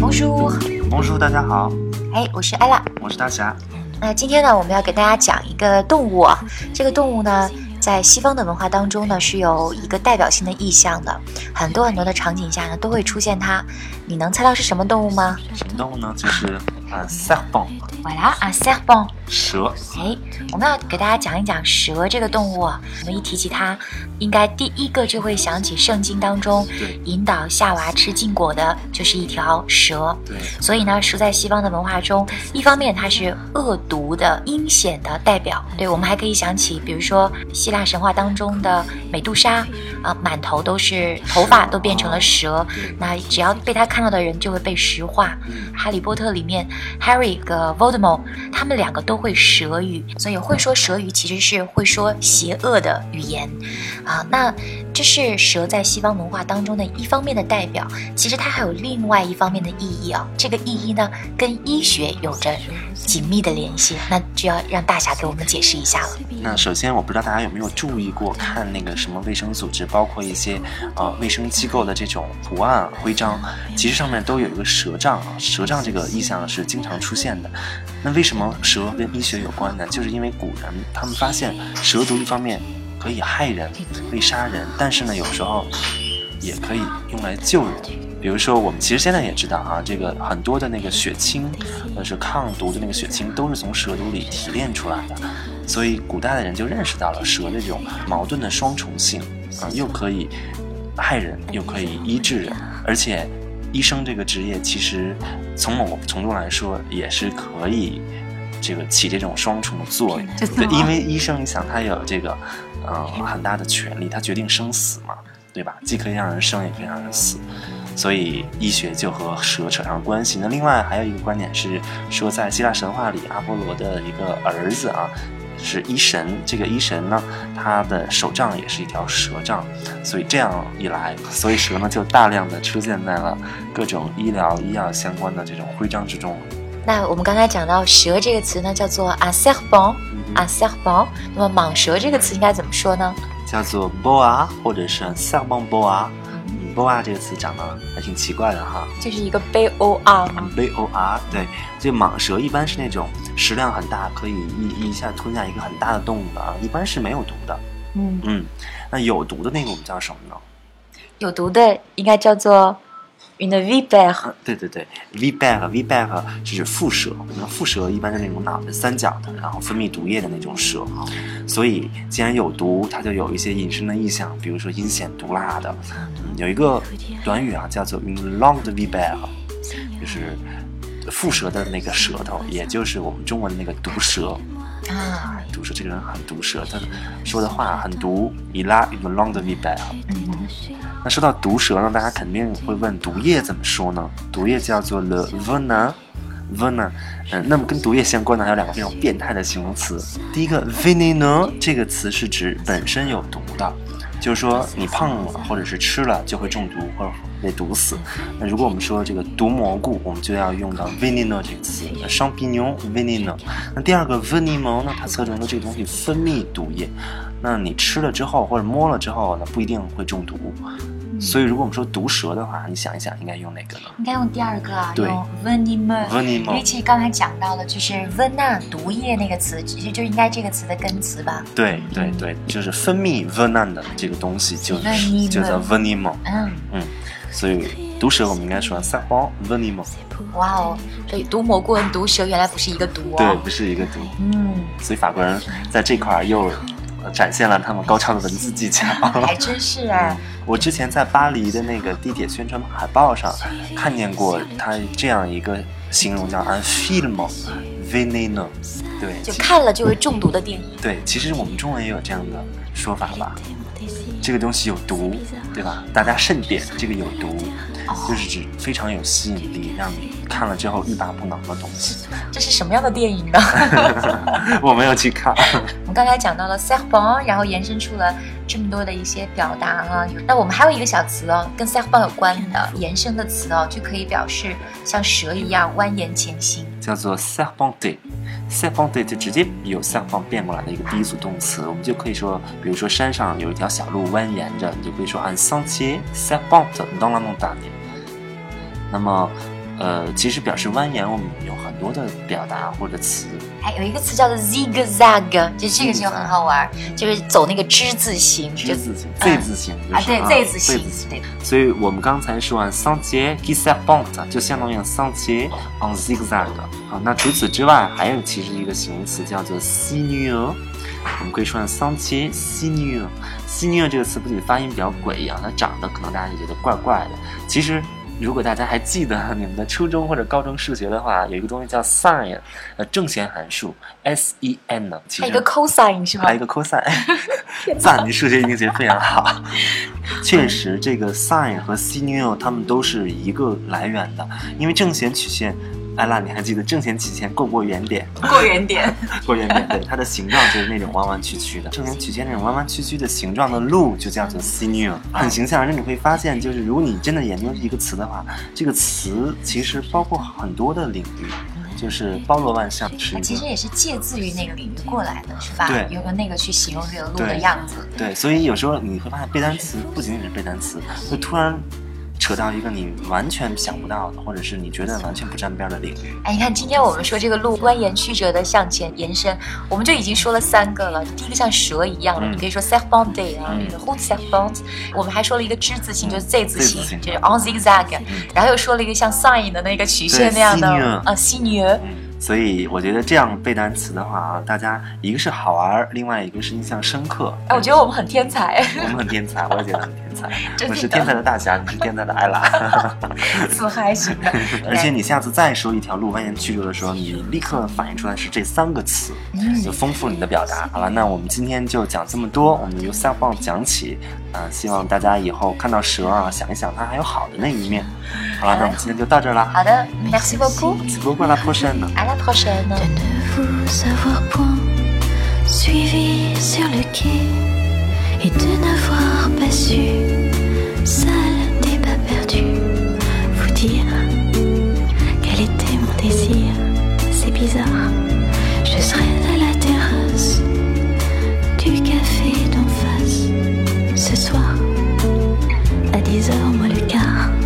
Bonjour，蒙叔，大家好，哎，我是 ella。我是大侠。那今天呢，我们要给大家讲一个动物啊。这个动物呢，在西方的文化当中呢，是有一个代表性的意象的。很多很多的场景下呢，都会出现它。你能猜到是什么动物吗？什么动物呢？就是啊，serpent，voilà 啊，serpent。蛇。哎，我们要给大家讲一讲蛇这个动物啊。我们一提起它，应该第一个就会想起圣经当中引导夏娃吃禁果的，就是一条蛇。对，所以呢，蛇在西方的文化中，一方面它是恶毒的、阴险的代表。对我们还可以想起，比如说希腊神话当中的美杜莎，啊、满头都是头发都变成了蛇，对那只要被他看到的人就会被石化。哈利波特里面，Harry 和 Voldemort 他们两个都会蛇语，所以会说蛇语其实是会说邪恶的语言啊。那这是蛇在西方文化当中的一方面的代表，其实它还有另外一方面的意义啊。这个意义呢，跟医学有着紧密的联系，那就要让大侠给我们解释一下了。那首先，我不知道大家有没有注意过，看那个什么卫生组织，包括一些呃卫生机构的这种图案徽章，其实上面都有一个蛇杖啊。蛇杖这个意象是经常出现的。那为什么蛇跟医学有关呢？就是因为古人他们发现蛇毒一方面可以害人，可以杀人，但是呢，有时候也可以用来救人。比如说，我们其实现在也知道啊，这个很多的那个血清，呃，是抗毒的那个血清，都是从蛇毒里提炼出来的。所以古代的人就认识到了蛇的这种矛盾的双重性啊，又可以害人，又可以医治人，而且医生这个职业其实从某个程度来说也是可以这个起这种双重的作用。对，因为医生你想他有这个呃很大的权利，他决定生死嘛，对吧？既可以让人生，也可以让人死。所以医学就和蛇扯上关系。那另外还有一个观点是说，在希腊神话里，阿波罗的一个儿子啊是医神，这个医神呢，他的手杖也是一条蛇杖，所以这样一来，所以蛇呢就大量的出现在了各种医疗医药相关的这种徽章之中。那我们刚才讲到“蛇”这个词呢，叫做 a serpent。a serpent。那么蟒蛇这个词应该怎么说呢？叫做 boa 或者是 serpent boa。Boa 这个词长得还挺奇怪的哈。这是一个 b o r 吗？B O R，对，这蟒蛇一般是那种食量很大，可以一一下吞下一个很大的动物的啊，一般是没有毒的。嗯，嗯，那有毒的那个我们叫什么呢？有毒的应该叫做 une vipère。啊，对对对，viper viper 是蝮蛇，那蝮蛇一般是那种脑袋三角的，然后分泌毒液的那种蛇。所以既然有毒，它就有一些引申的意象，比如说阴险毒辣的。有一个短语啊，叫做 une langue de viper，就是蝮蛇的那个舌头，也就是我们中文的那个毒蛇。啊，毒蛇这个人很毒舌，他说的话很毒。E la un long de vita。嗯，那说到毒蛇呢，大家肯定会问毒液怎么说呢？毒液叫做 le venin。venin，嗯，那么跟毒液相关的还有两个非常变态的形容词。第一个 veneno，这个词是指本身有毒的，就是说你胖了或者是吃了就会中毒或者被毒死。那如果我们说这个毒蘑菇，我们就要用到 veneno 这个词双皮牛 veneno。那第二个 venimeux 呢，它侧重的这个东西分泌毒液，那你吃了之后或者摸了之后呢，不一定会中毒。所以如果我们说毒蛇的话，你想一想应该用哪个呢？应该用第二个啊，对用 venimeux。venimeux 因为其实刚才讲到了，就是 venin 毒液那个词，其实就应该这个词的根词吧。对对对，就是分泌 venin 的这个东西就就叫 venimeux。嗯，嗯，所以毒蛇我们应该说 serpent venimeux。哇哦，对，毒蘑菇跟毒蛇原来不是一个毒哦对，哦。不是一个毒。嗯，所以法国人在这块儿又呃展现了他们高超的文字技巧。还真是哎。我之前在巴黎的那个地铁宣传海报上看见过他这样一个形容，叫 un film veneneux。对，就看了就会中毒的电影。对，其实我们中文也有这样的说法吧。这个东西有毒，对吧？大家慎点，这个有毒，就是指非常有吸引力，让你看了之后欲罢不能的东西。这是什么样的电影呢？我没有去看。我们刚才讲到了 serpent，然后延伸出了这么多的一些表达哈、那我们还有一个小词哦，跟 serpent 有关的延伸的词哦，就可以表示像蛇一样蜿蜒前行。叫做 serpente。serpenter 就直接由 serpent 变过来的一个第一组动词，我们就可以说，比如说山上有一条小路蜿蜒着，你就可以说 un sentier serpent dans la montagne。那么，呃，其实表示蜿蜒，我们有很多的表达或者词。还有一个词叫做 zigzag，就这个就很好玩，就是走那个之字形，之字形，Z 字形啊，对，Z 字形，对。所以我们刚才说完 sentier qui serpente，就相当于 sentier en zigzag。好，那除此之外，还有其实一个形容词叫做 sinueux，我们可以说 sentier sinueux。sinueux 这个词不仅发音比较诡异啊，它长得可能大家也觉得怪怪的，其实。如果大家还记得你们的初中或者高中数学的话，有一个东西叫 sin，呃，正弦函数 s e n 呢，还有一个 cosine 是吧？还有一个 cosine，赞，你数学一定学非常好。确实，这个 sin 和 sin 它们都是一个来源的，因为正弦曲线。艾拉，你还记得正弦曲线过不过原点？过原点，过原点。对，它的形状就是那种弯弯曲曲的。正弦曲线那种弯弯曲曲的形状的路就叫做 sinus，很形象。而且你会发现，就是如果你真的研究一个词的话，这个词其实包括很多的领域，就是包罗万象。它其实也是借自于那个领域过来的，是吧？对，用那个去形容这个路的样子。对，所以有时候你会发现背单词不仅仅是背单词，会突然。扯到一个你完全想不到的，或者是你觉得完全不沾边的领域。哎，你看，今天我们说这个路蜿蜒曲折的向前延伸，我们就已经说了三个了。第一个像蛇一样的，你可以说 set bond day 啊，hold serpent。我们还说了一个之字形，就是 Z 字形，就是 on zigzag。然后又说了一个像 sign 的那个曲线那样的啊，signe。所以我觉得这样背单词的话啊，大家一个是好玩，另外一个是印象深刻。哎，我觉得我们很天才。我们很天才，我也觉得很天才。我是天才的大侠，你是天才的艾拉。自嗨型的。而且你下次再说一条路蜿蜒曲折的时候，你立刻反映出来是这三个词，就丰富你的表达。好了，那我们今天就讲这么多，我们由 s e l f o n 讲起啊，希望大家以后看到蛇啊，想一想它还有好的那一面。好了，那我们今天就到这儿了。好的，Merci beaucoup。Merci beaucoup à la prochaine。À la prochaine。De ne vous avoir point suivi sur le quai et de n'avoir pas su, soir, à 10h, moi le quart.